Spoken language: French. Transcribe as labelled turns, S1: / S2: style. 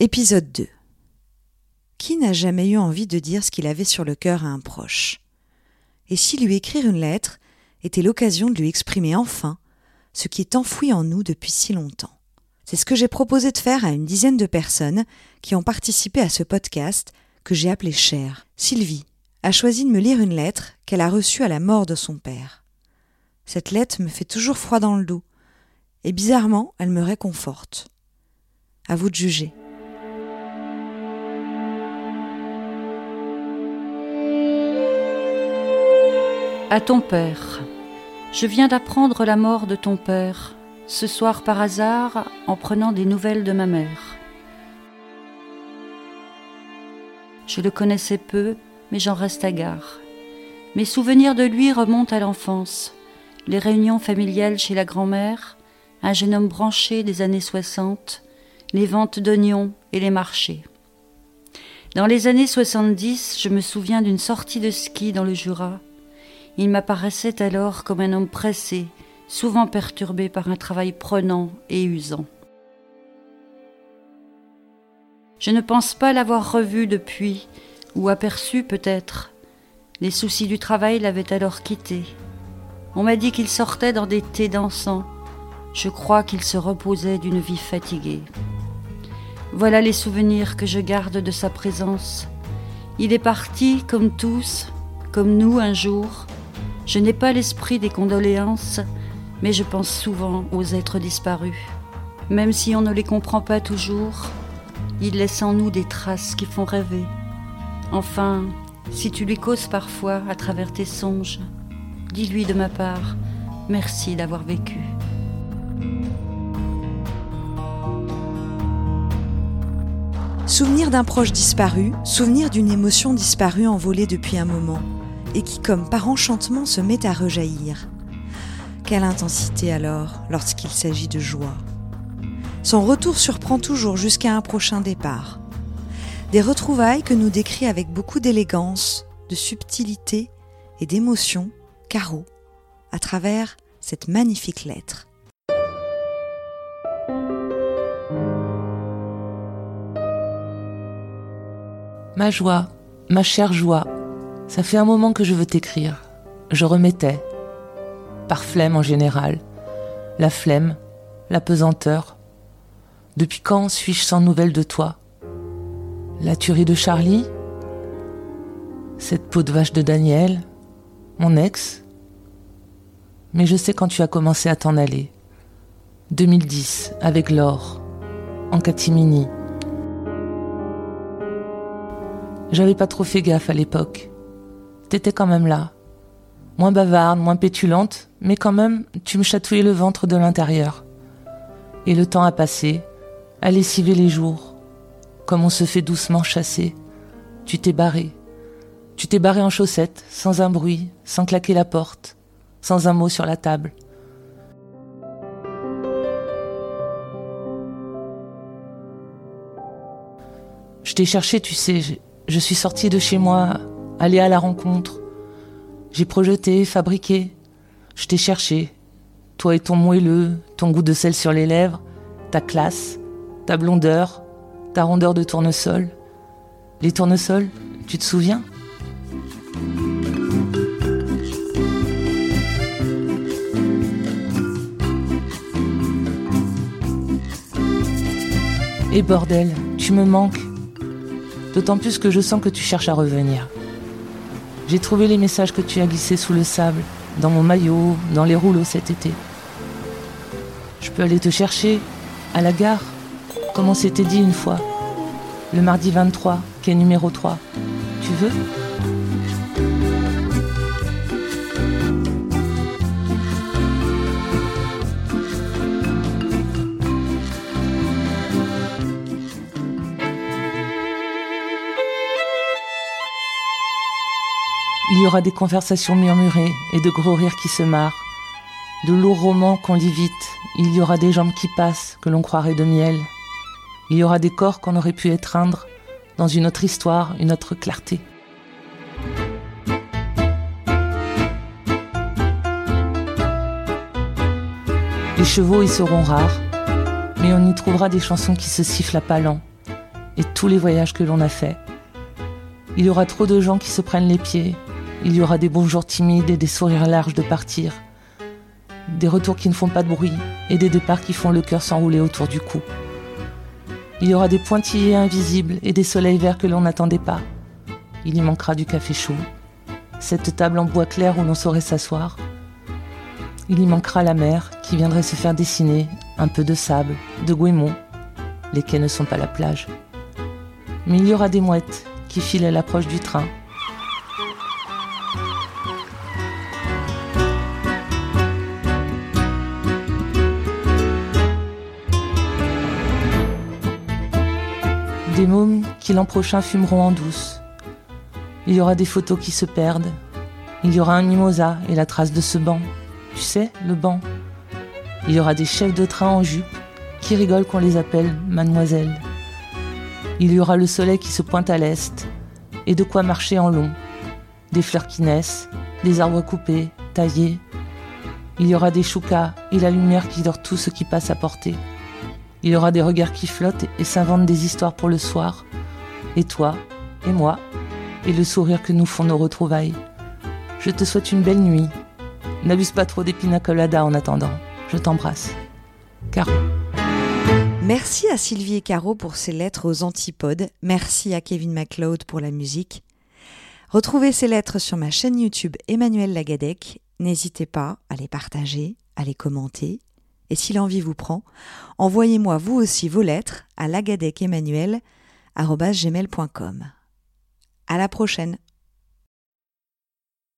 S1: Épisode 2 Qui n'a jamais eu envie de dire ce qu'il avait sur le cœur à un proche? Et si lui écrire une lettre était l'occasion de lui exprimer enfin ce qui est enfoui en nous depuis si longtemps? C'est ce que j'ai proposé de faire à une dizaine de personnes qui ont participé à ce podcast que j'ai appelé Cher. Sylvie a choisi de me lire une lettre qu'elle a reçue à la mort de son père. Cette lettre me fait toujours froid dans le dos, et bizarrement, elle me réconforte. À vous de juger.
S2: À ton père. Je viens d'apprendre la mort de ton père, ce soir par hasard, en prenant des nouvelles de ma mère. Je le connaissais peu, mais j'en reste à gare. Mes souvenirs de lui remontent à l'enfance, les réunions familiales chez la grand-mère, un jeune homme branché des années 60, les ventes d'oignons et les marchés. Dans les années 70, je me souviens d'une sortie de ski dans le Jura, il m'apparaissait alors comme un homme pressé, souvent perturbé par un travail prenant et usant. Je ne pense pas l'avoir revu depuis, ou aperçu peut-être. Les soucis du travail l'avaient alors quitté. On m'a dit qu'il sortait dans des thés dansants. Je crois qu'il se reposait d'une vie fatiguée. Voilà les souvenirs que je garde de sa présence. Il est parti, comme tous, comme nous un jour, je n'ai pas l'esprit des condoléances, mais je pense souvent aux êtres disparus. Même si on ne les comprend pas toujours, ils laissent en nous des traces qui font rêver. Enfin, si tu lui causes parfois à travers tes songes, dis-lui de ma part, merci d'avoir vécu.
S1: Souvenir d'un proche disparu, souvenir d'une émotion disparue envolée depuis un moment et qui, comme par enchantement, se met à rejaillir. Quelle intensité alors lorsqu'il s'agit de joie. Son retour surprend toujours jusqu'à un prochain départ. Des retrouvailles que nous décrit avec beaucoup d'élégance, de subtilité et d'émotion Caro, à travers cette magnifique lettre.
S3: Ma joie, ma chère joie, ça fait un moment que je veux t'écrire. Je remettais. Par flemme en général. La flemme, la pesanteur. Depuis quand suis-je sans nouvelles de toi? La tuerie de Charlie? Cette peau de vache de Daniel? Mon ex? Mais je sais quand tu as commencé à t'en aller. 2010, avec Laure, en catimini. J'avais pas trop fait gaffe à l'époque t'étais quand même là. Moins bavarde, moins pétulante, mais quand même, tu me chatouillais le ventre de l'intérieur. Et le temps a passé, a lessivé les jours. Comme on se fait doucement chasser, tu t'es barré. Tu t'es barré en chaussettes, sans un bruit, sans claquer la porte, sans un mot sur la table. Je t'ai cherché, tu sais, je, je suis sortie de chez moi aller à la rencontre. J'ai projeté, fabriqué. Je t'ai cherché. Toi et ton moelleux, ton goût de sel sur les lèvres, ta classe, ta blondeur, ta rondeur de tournesol. Les tournesols, tu te souviens? Et bordel, tu me manques. D'autant plus que je sens que tu cherches à revenir. J'ai trouvé les messages que tu as glissés sous le sable, dans mon maillot, dans les rouleaux cet été. Je peux aller te chercher, à la gare, comme on s'était dit une fois, le mardi 23, quai numéro 3. Tu veux? Il y aura des conversations murmurées et de gros rires qui se marrent, de lourds romans qu'on lit vite. Il y aura des jambes qui passent que l'on croirait de miel. Il y aura des corps qu'on aurait pu étreindre dans une autre histoire, une autre clarté. Les chevaux y seront rares, mais on y trouvera des chansons qui se sifflent à pas lents, et tous les voyages que l'on a faits. Il y aura trop de gens qui se prennent les pieds. Il y aura des bonjours timides et des sourires larges de partir. Des retours qui ne font pas de bruit et des départs qui font le cœur s'enrouler autour du cou. Il y aura des pointillés invisibles et des soleils verts que l'on n'attendait pas. Il y manquera du café chaud, cette table en bois clair où l'on saurait s'asseoir. Il y manquera la mer qui viendrait se faire dessiner, un peu de sable, de goémons. Les quais ne sont pas la plage. Mais il y aura des mouettes qui filent à l'approche du train. Des mômes qui l'an prochain fumeront en douce. Il y aura des photos qui se perdent. Il y aura un mimosa et la trace de ce banc. Tu sais, le banc. Il y aura des chefs de train en jupe qui rigolent qu'on les appelle mademoiselle. Il y aura le soleil qui se pointe à l'est et de quoi marcher en long. Des fleurs qui naissent, des arbres coupés, taillés. Il y aura des choucas et la lumière qui dort tout ce qui passe à portée. Il aura des regards qui flottent et s'inventent des histoires pour le soir. Et toi, et moi, et le sourire que nous font nos retrouvailles. Je te souhaite une belle nuit. N'abuse pas trop des pina en attendant. Je t'embrasse. Caro.
S1: Merci à Sylvie et Caro pour ces lettres aux antipodes. Merci à Kevin MacLeod pour la musique. Retrouvez ces lettres sur ma chaîne YouTube Emmanuel Lagadec. N'hésitez pas à les partager, à les commenter. Et si l'envie vous prend, envoyez-moi vous aussi vos lettres à lagadecemmanuel.gmail.com. À la prochaine!